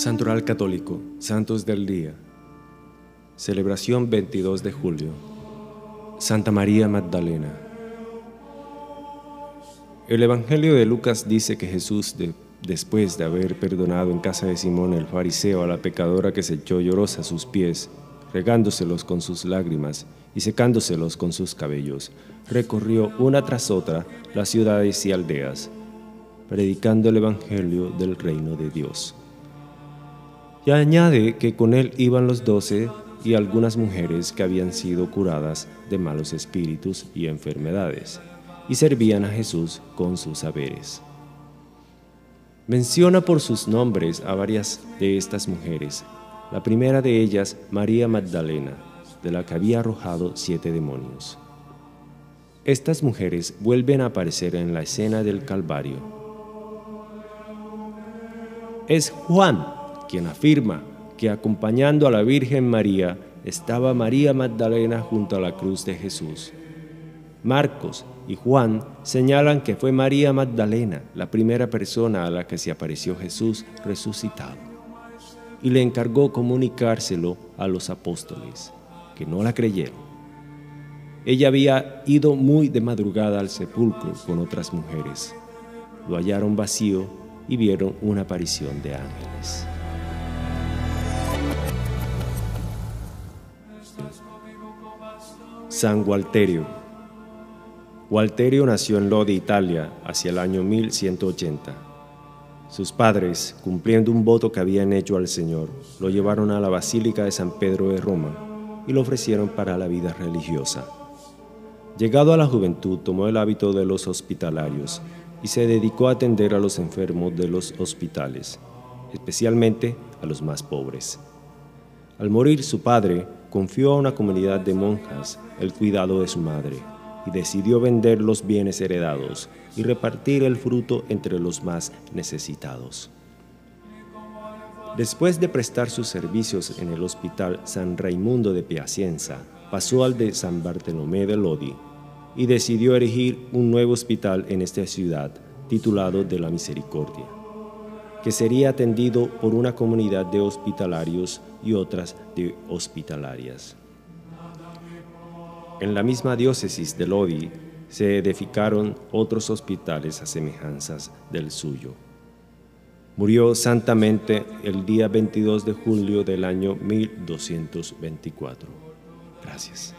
Santoral Católico, Santos del Día. Celebración 22 de julio. Santa María Magdalena. El Evangelio de Lucas dice que Jesús, después de haber perdonado en casa de Simón el fariseo a la pecadora que se echó llorosa a sus pies, regándoselos con sus lágrimas y secándoselos con sus cabellos, recorrió una tras otra las ciudades y aldeas, predicando el Evangelio del reino de Dios. Y añade que con él iban los doce y algunas mujeres que habían sido curadas de malos espíritus y enfermedades, y servían a Jesús con sus saberes. Menciona por sus nombres a varias de estas mujeres, la primera de ellas María Magdalena, de la que había arrojado siete demonios. Estas mujeres vuelven a aparecer en la escena del Calvario. Es Juan quien afirma que acompañando a la Virgen María estaba María Magdalena junto a la cruz de Jesús. Marcos y Juan señalan que fue María Magdalena la primera persona a la que se apareció Jesús resucitado y le encargó comunicárselo a los apóstoles, que no la creyeron. Ella había ido muy de madrugada al sepulcro con otras mujeres. Lo hallaron vacío y vieron una aparición de ángeles. San Walterio. Walterio nació en Lodi, Italia, hacia el año 1180. Sus padres, cumpliendo un voto que habían hecho al Señor, lo llevaron a la Basílica de San Pedro de Roma y lo ofrecieron para la vida religiosa. Llegado a la juventud, tomó el hábito de los hospitalarios y se dedicó a atender a los enfermos de los hospitales, especialmente a los más pobres. Al morir su padre, confió a una comunidad de monjas el cuidado de su madre y decidió vender los bienes heredados y repartir el fruto entre los más necesitados. Después de prestar sus servicios en el Hospital San Raimundo de Piacenza, pasó al de San Bartolomé de Lodi y decidió erigir un nuevo hospital en esta ciudad titulado de la Misericordia que sería atendido por una comunidad de hospitalarios y otras de hospitalarias. En la misma diócesis de Lodi se edificaron otros hospitales a semejanzas del suyo. Murió santamente el día 22 de julio del año 1224. Gracias.